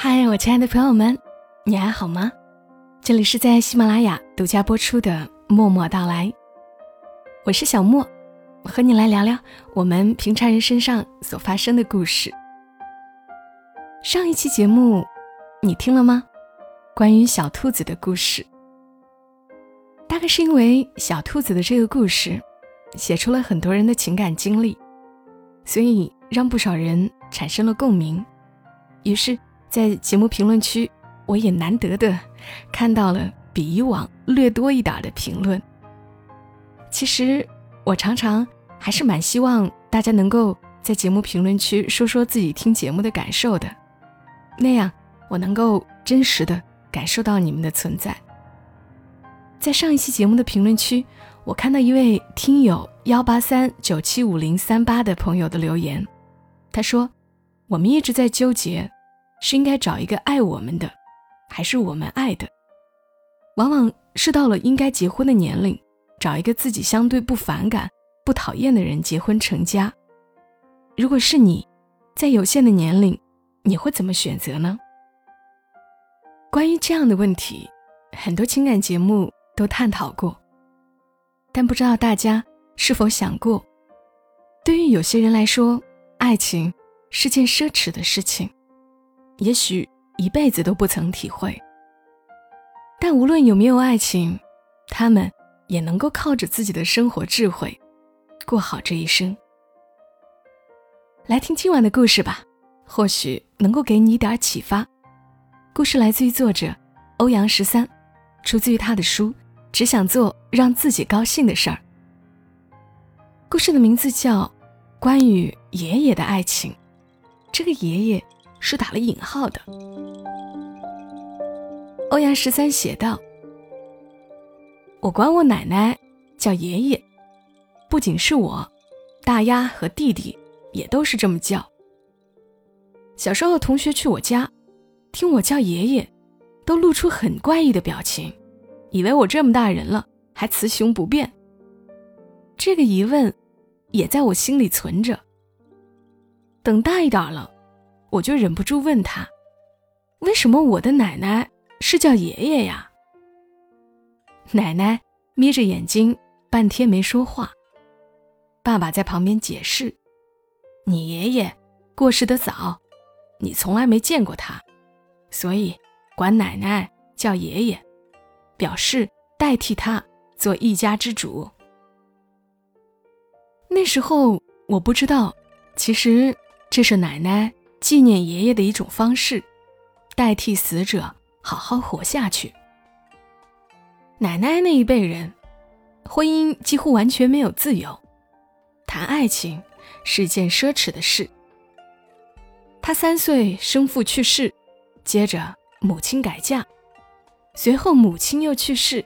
嗨，我亲爱的朋友们，你还好吗？这里是在喜马拉雅独家播出的《默默到来》，我是小莫，和你来聊聊我们平常人身上所发生的故事。上一期节目你听了吗？关于小兔子的故事，大概是因为小兔子的这个故事，写出了很多人的情感经历，所以让不少人产生了共鸣。于是，在节目评论区，我也难得的看到了比以往略多一点的评论。其实，我常常还是蛮希望大家能够在节目评论区说说自己听节目的感受的，那样我能够真实的。感受到你们的存在。在上一期节目的评论区，我看到一位听友幺八三九七五零三八的朋友的留言，他说：“我们一直在纠结，是应该找一个爱我们的，还是我们爱的？往往是到了应该结婚的年龄，找一个自己相对不反感、不讨厌的人结婚成家。如果是你，在有限的年龄，你会怎么选择呢？”关于这样的问题，很多情感节目都探讨过，但不知道大家是否想过，对于有些人来说，爱情是件奢侈的事情，也许一辈子都不曾体会。但无论有没有爱情，他们也能够靠着自己的生活智慧，过好这一生。来听今晚的故事吧，或许能够给你一点启发。故事来自于作者欧阳十三，出自于他的书《只想做让自己高兴的事儿》。故事的名字叫《关于爷爷的爱情》，这个爷爷是打了引号的。欧阳十三写道：“我管我奶奶叫爷爷，不仅是我，大丫和弟弟也都是这么叫。小时候同学去我家。”听我叫爷爷，都露出很怪异的表情，以为我这么大人了还雌雄不变。这个疑问也在我心里存着。等大一点了，我就忍不住问他：“为什么我的奶奶是叫爷爷呀？”奶奶眯着眼睛，半天没说话。爸爸在旁边解释：“你爷爷过世的早，你从来没见过他。”所以，管奶奶叫爷爷，表示代替他做一家之主。那时候我不知道，其实这是奶奶纪念爷爷的一种方式，代替死者好好活下去。奶奶那一辈人，婚姻几乎完全没有自由，谈爱情是件奢侈的事。他三岁生父去世。接着，母亲改嫁，随后母亲又去世，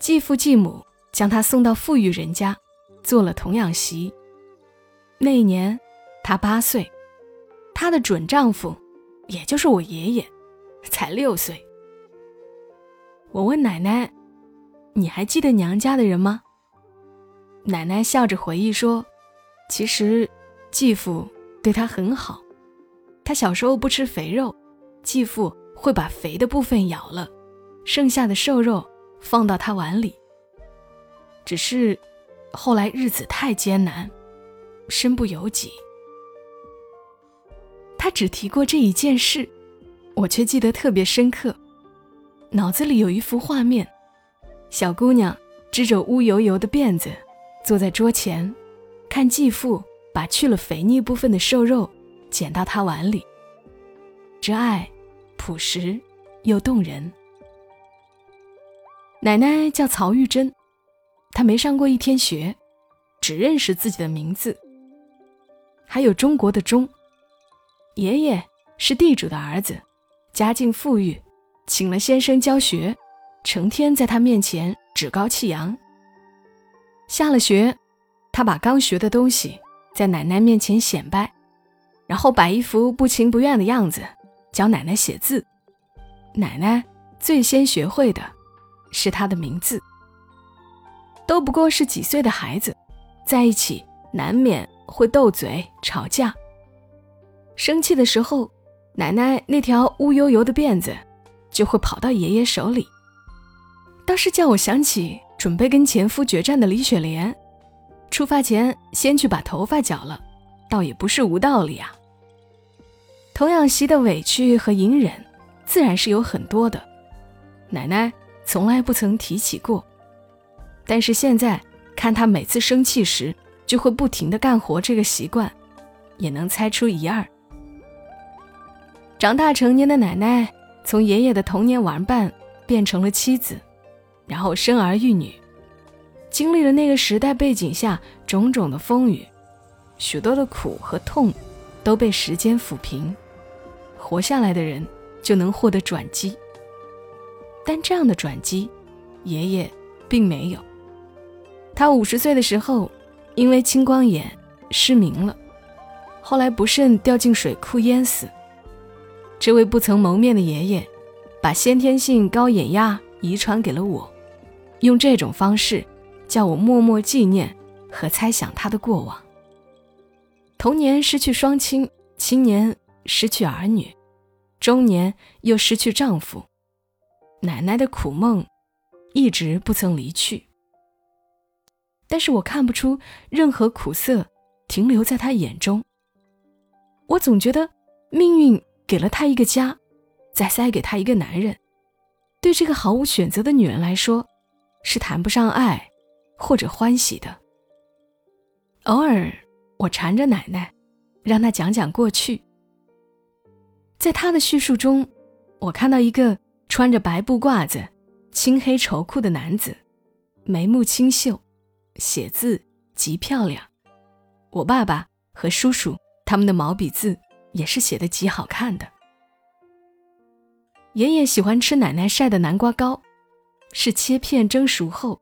继父继母将她送到富裕人家，做了童养媳。那一年，她八岁，她的准丈夫，也就是我爷爷，才六岁。我问奶奶：“你还记得娘家的人吗？”奶奶笑着回忆说：“其实，继父对她很好，她小时候不吃肥肉。”继父会把肥的部分咬了，剩下的瘦肉放到她碗里。只是后来日子太艰难，身不由己。他只提过这一件事，我却记得特别深刻，脑子里有一幅画面：小姑娘织着乌油油的辫子，坐在桌前，看继父把去了肥腻部分的瘦肉捡到她碗里。这爱。朴实又动人。奶奶叫曹玉珍，她没上过一天学，只认识自己的名字，还有中国的“中”。爷爷是地主的儿子，家境富裕，请了先生教学，成天在他面前趾高气扬。下了学，他把刚学的东西在奶奶面前显摆，然后摆一副不情不愿的样子。教奶奶写字，奶奶最先学会的是他的名字。都不过是几岁的孩子，在一起难免会斗嘴吵架。生气的时候，奶奶那条乌油油的辫子就会跑到爷爷手里。倒是叫我想起准备跟前夫决战的李雪莲，出发前先去把头发绞了，倒也不是无道理啊。童养媳的委屈和隐忍，自然是有很多的，奶奶从来不曾提起过。但是现在看她每次生气时就会不停的干活这个习惯，也能猜出一二。长大成年的奶奶，从爷爷的童年玩伴变成了妻子。然后生儿育女，经历了那个时代背景下种种的风雨，许多的苦和痛都被时间抚平，活下来的人就能获得转机。但这样的转机，爷爷并没有。他五十岁的时候，因为青光眼失明了，后来不慎掉进水库淹死。这位不曾谋面的爷爷，把先天性高眼压遗传给了我。用这种方式，叫我默默纪念和猜想他的过往。童年失去双亲，青年失去儿女，中年又失去丈夫，奶奶的苦梦一直不曾离去。但是我看不出任何苦涩停留在他眼中。我总觉得命运给了他一个家，再塞给他一个男人，对这个毫无选择的女人来说。是谈不上爱，或者欢喜的。偶尔，我缠着奶奶，让她讲讲过去。在她的叙述中，我看到一个穿着白布褂子、青黑绸裤的男子，眉目清秀，写字极漂亮。我爸爸和叔叔他们的毛笔字也是写的极好看的。爷爷喜欢吃奶奶晒的南瓜糕。是切片蒸熟后，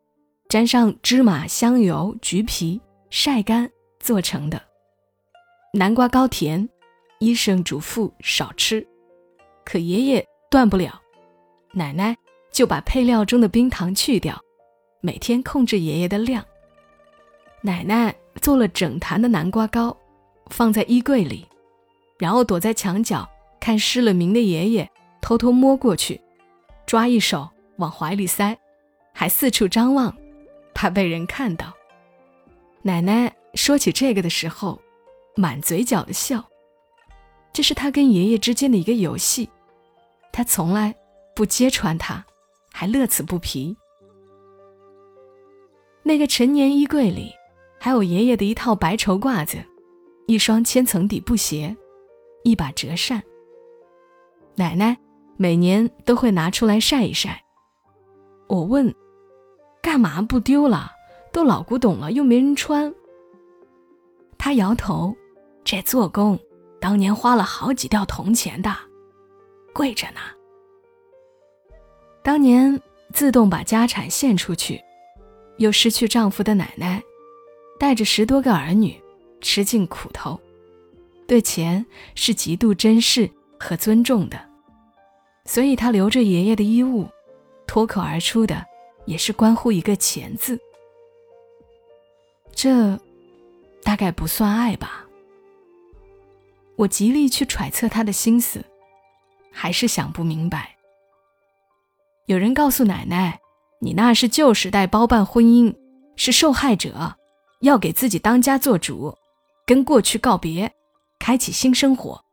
沾上芝麻、香油、橘皮晒干做成的。南瓜糕甜，医生嘱咐少吃，可爷爷断不了。奶奶就把配料中的冰糖去掉，每天控制爷爷的量。奶奶做了整坛的南瓜糕，放在衣柜里，然后躲在墙角看失了明的爷爷，偷偷摸过去，抓一手。往怀里塞，还四处张望，怕被人看到。奶奶说起这个的时候，满嘴角的笑。这是他跟爷爷之间的一个游戏，他从来不揭穿他，还乐此不疲。那个陈年衣柜里，还有爷爷的一套白绸褂子，一双千层底布鞋，一把折扇。奶奶每年都会拿出来晒一晒。我问：“干嘛不丢了？都老古董了，又没人穿。”他摇头：“这做工当年花了好几吊铜钱的，贵着呢。当年自动把家产献出去，又失去丈夫的奶奶，带着十多个儿女，吃尽苦头，对钱是极度珍视和尊重的，所以他留着爷爷的衣物。”脱口而出的，也是关乎一个“钱”字。这，大概不算爱吧。我极力去揣测他的心思，还是想不明白。有人告诉奶奶：“你那是旧时代包办婚姻，是受害者，要给自己当家做主，跟过去告别，开启新生活。”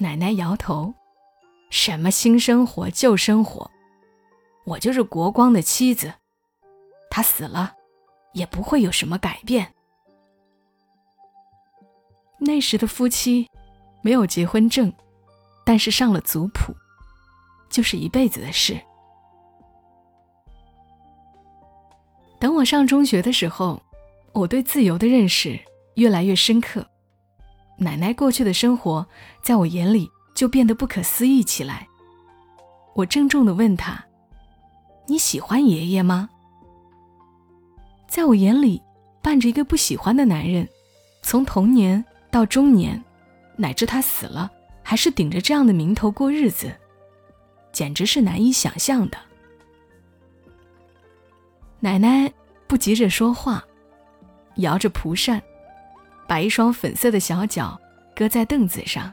奶奶摇头：“什么新生活、旧生活？”我就是国光的妻子，他死了，也不会有什么改变。那时的夫妻没有结婚证，但是上了族谱，就是一辈子的事。等我上中学的时候，我对自由的认识越来越深刻，奶奶过去的生活在我眼里就变得不可思议起来。我郑重的问他。你喜欢爷爷吗？在我眼里，伴着一个不喜欢的男人，从童年到中年，乃至他死了，还是顶着这样的名头过日子，简直是难以想象的。奶奶不急着说话，摇着蒲扇，把一双粉色的小脚搁在凳子上，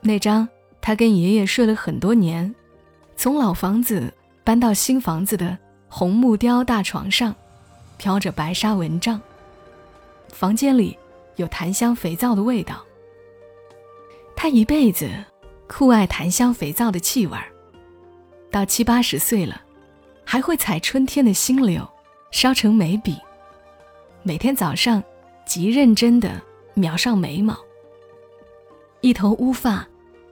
那张他跟爷爷睡了很多年，从老房子搬到新房子的红木雕大床上，飘着白纱蚊帐。房间里有檀香肥皂的味道。他一辈子酷爱檀香肥皂的气味儿，到七八十岁了，还会采春天的新柳，烧成眉笔。每天早上，极认真地描上眉毛。一头乌发，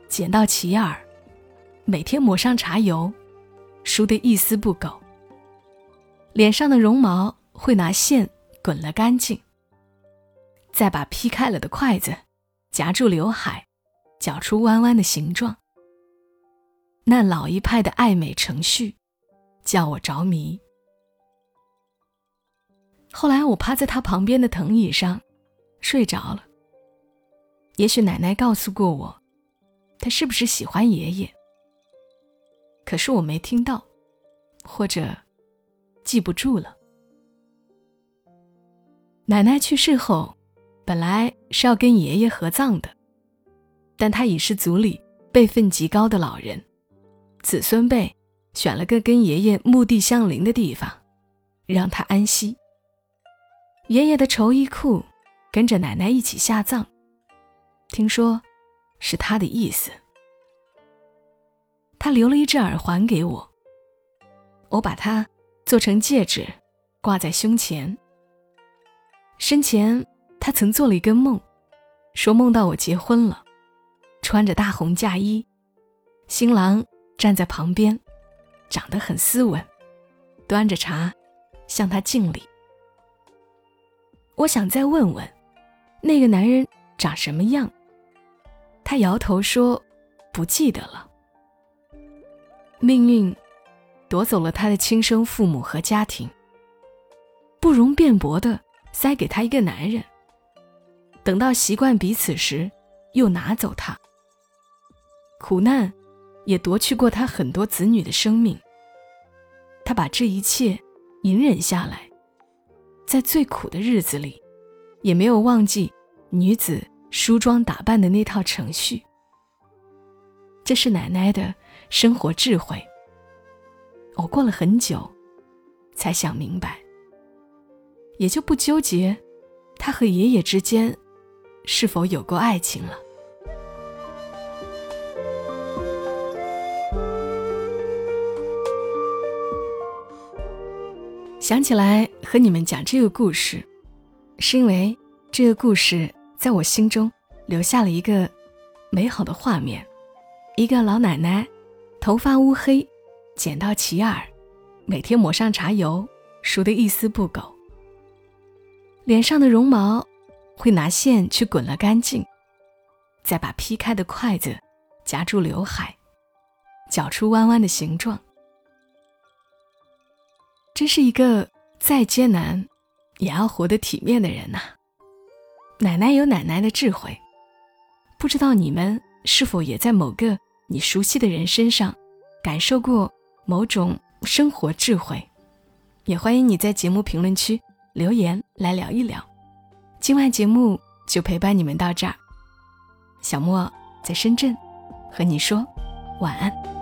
剪到齐耳，每天抹上茶油，梳得一丝不苟。脸上的绒毛会拿线滚了干净，再把劈开了的筷子夹住刘海，绞出弯弯的形状。那老一派的爱美程序，叫我着迷。后来我趴在他旁边的藤椅上，睡着了。也许奶奶告诉过我，他是不是喜欢爷爷？可是我没听到，或者记不住了。奶奶去世后，本来是要跟爷爷合葬的，但他已是族里辈分极高的老人，子孙辈选了个跟爷爷墓地相邻的地方，让他安息。爷爷的绸衣裤跟着奶奶一起下葬，听说是他的意思。他留了一只耳环给我，我把它做成戒指，挂在胸前。生前他曾做了一个梦，说梦到我结婚了，穿着大红嫁衣，新郎站在旁边，长得很斯文，端着茶向他敬礼。我想再问问，那个男人长什么样？他摇头说：“不记得了。”命运夺走了他的亲生父母和家庭，不容辩驳的塞给他一个男人。等到习惯彼此时，又拿走他。苦难也夺去过他很多子女的生命。他把这一切隐忍下来。在最苦的日子里，也没有忘记女子梳妆打扮的那套程序。这是奶奶的生活智慧。我过了很久，才想明白，也就不纠结她和爷爷之间是否有过爱情了。想起来和你们讲这个故事，是因为这个故事在我心中留下了一个美好的画面：一个老奶奶，头发乌黑，剪到齐耳，每天抹上茶油，梳得一丝不苟。脸上的绒毛会拿线去滚了干净，再把劈开的筷子夹住刘海，绞出弯弯的形状。真是一个再艰难也要活得体面的人呐！奶奶有奶奶的智慧，不知道你们是否也在某个你熟悉的人身上感受过某种生活智慧？也欢迎你在节目评论区留言来聊一聊。今晚节目就陪伴你们到这儿，小莫在深圳和你说晚安。